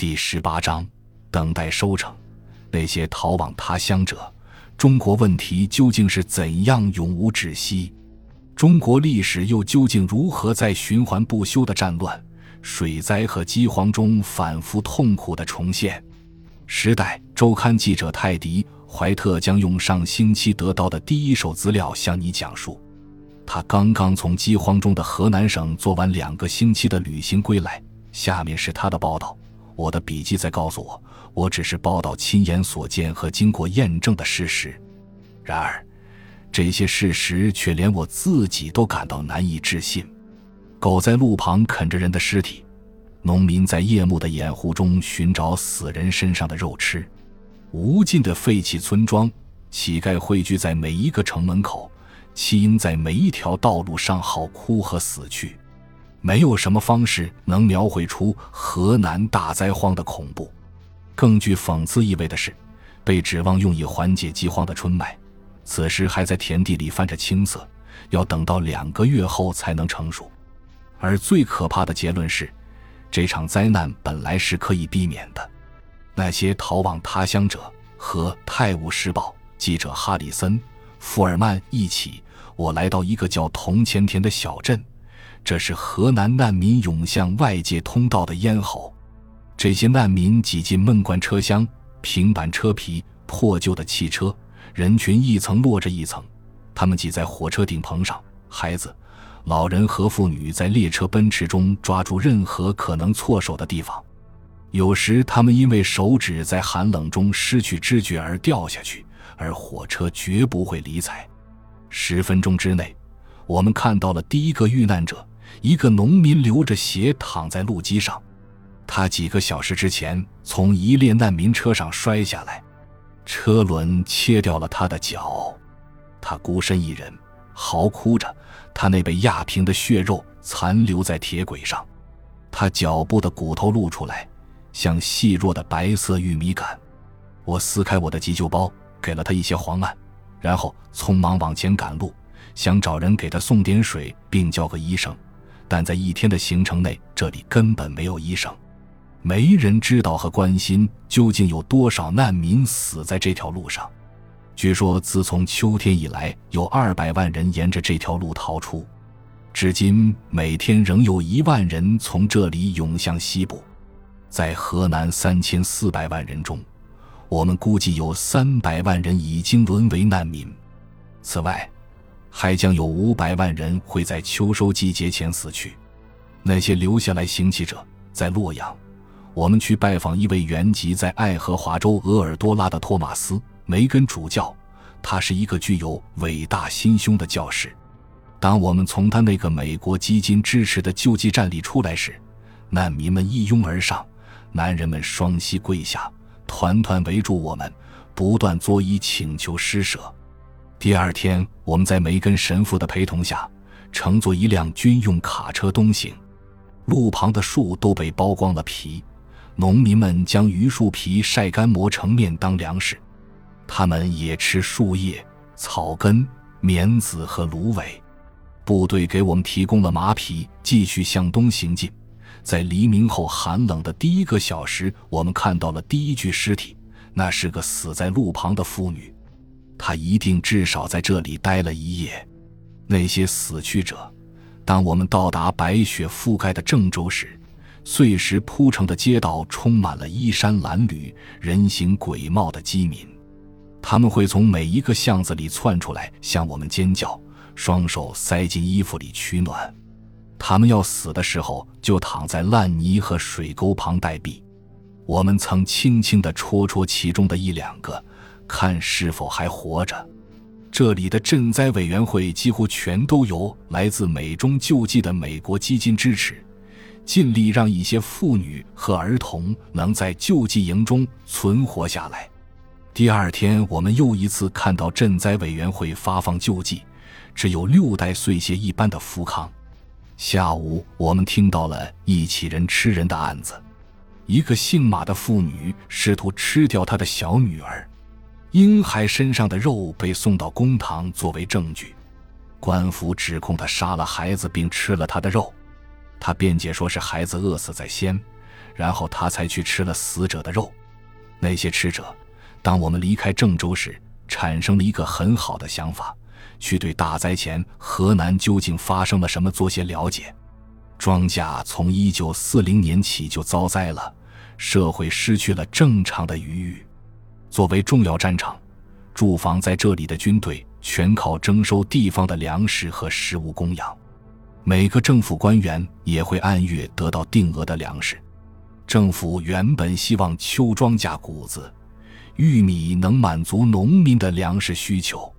第十八章，等待收成。那些逃往他乡者，中国问题究竟是怎样永无止息？中国历史又究竟如何在循环不休的战乱、水灾和饥荒中反复痛苦的重现？时代周刊记者泰迪·怀特将用上星期得到的第一手资料向你讲述。他刚刚从饥荒中的河南省做完两个星期的旅行归来。下面是他的报道。我的笔记在告诉我，我只是报道亲眼所见和经过验证的事实。然而，这些事实却连我自己都感到难以置信。狗在路旁啃着人的尸体。农民在夜幕的掩护中寻找死人身上的肉吃，无尽的废弃村庄，乞丐汇聚在每一个城门口，弃婴在每一条道路上嚎哭和死去。没有什么方式能描绘出河南大灾荒的恐怖。更具讽刺意味的是，被指望用以缓解饥荒的春麦，此时还在田地里泛着青色，要等到两个月后才能成熟。而最可怕的结论是。这场灾难本来是可以避免的。那些逃往他乡者和《泰晤士报》记者哈里森·富尔曼一起，我来到一个叫铜钱田的小镇。这是河南难民涌向外界通道的咽喉。这些难民挤进闷罐车厢、平板车皮、破旧的汽车，人群一层摞着一层。他们挤在火车顶棚上，孩子。老人和妇女在列车奔驰中抓住任何可能错手的地方，有时他们因为手指在寒冷中失去知觉而掉下去，而火车绝不会理睬。十分钟之内，我们看到了第一个遇难者——一个农民流着血躺在路基上。他几个小时之前从一列难民车上摔下来，车轮切掉了他的脚，他孤身一人。嚎哭着，他那被压平的血肉残留在铁轨上，他脚部的骨头露出来，像细弱的白色玉米杆。我撕开我的急救包，给了他一些黄胺，然后匆忙往前赶路，想找人给他送点水，并叫个医生。但在一天的行程内，这里根本没有医生，没人知道和关心究竟有多少难民死在这条路上。据说，自从秋天以来，有二百万人沿着这条路逃出。至今，每天仍有一万人从这里涌向西部。在河南三千四百万人中，我们估计有三百万人已经沦为难民。此外，还将有五百万人会在秋收季节前死去。那些留下来行乞者，在洛阳，我们去拜访一位原籍在爱荷华州鄂尔多拉的托马斯。梅根主教，他是一个具有伟大心胸的教士。当我们从他那个美国基金支持的救济站里出来时，难民们一拥而上，男人们双膝跪下，团团围住我们，不断作揖请求施舍。第二天，我们在梅根神父的陪同下，乘坐一辆军用卡车东行。路旁的树都被剥光了皮，农民们将榆树皮晒干磨成面当粮食。他们也吃树叶、草根、棉籽和芦苇。部队给我们提供了马匹，继续向东行进。在黎明后寒冷的第一个小时，我们看到了第一具尸体，那是个死在路旁的妇女。他一定至少在这里待了一夜。那些死去者，当我们到达白雪覆盖的郑州时，碎石铺成的街道充满了衣衫褴褛、人形鬼貌的饥民。他们会从每一个巷子里窜出来，向我们尖叫，双手塞进衣服里取暖。他们要死的时候，就躺在烂泥和水沟旁待毙。我们曾轻轻地戳戳其中的一两个，看是否还活着。这里的赈灾委员会几乎全都由来自美中救济的美国基金支持，尽力让一些妇女和儿童能在救济营中存活下来。第二天，我们又一次看到赈灾委员会发放救济，只有六袋碎屑一般的福康。下午，我们听到了一起人吃人的案子，一个姓马的妇女试图吃掉她的小女儿，婴孩身上的肉被送到公堂作为证据，官府指控他杀了孩子并吃了他的肉，他辩解说是孩子饿死在先，然后他才去吃了死者的肉。那些吃者，当我们离开郑州时，产生了一个很好的想法，去对大灾前河南究竟发生了什么做些了解。庄稼从一九四零年起就遭灾了，社会失去了正常的余裕。作为重要战场，驻防在这里的军队全靠征收地方的粮食和食物供养。每个政府官员也会按月得到定额的粮食。政府原本希望秋庄稼谷子、玉米能满足农民的粮食需求，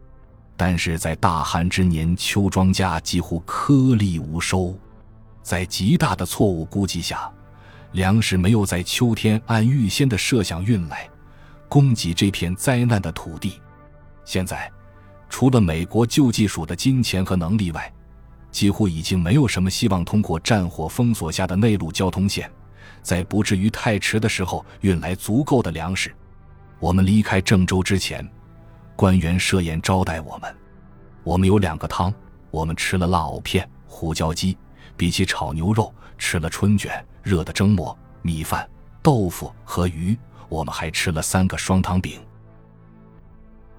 但是在大旱之年，秋庄稼几乎颗粒无收。在极大的错误估计下，粮食没有在秋天按预先的设想运来，供给这片灾难的土地。现在，除了美国救济署的金钱和能力外，几乎已经没有什么希望通过战火封锁下的内陆交通线，在不至于太迟的时候运来足够的粮食。我们离开郑州之前，官员设宴招待我们，我们有两个汤，我们吃了辣藕片、胡椒鸡。比起炒牛肉，吃了春卷、热的蒸馍、米饭、豆腐和鱼，我们还吃了三个双糖饼。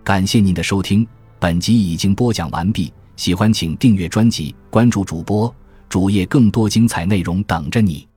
感谢您的收听，本集已经播讲完毕。喜欢请订阅专辑，关注主播主页，更多精彩内容等着你。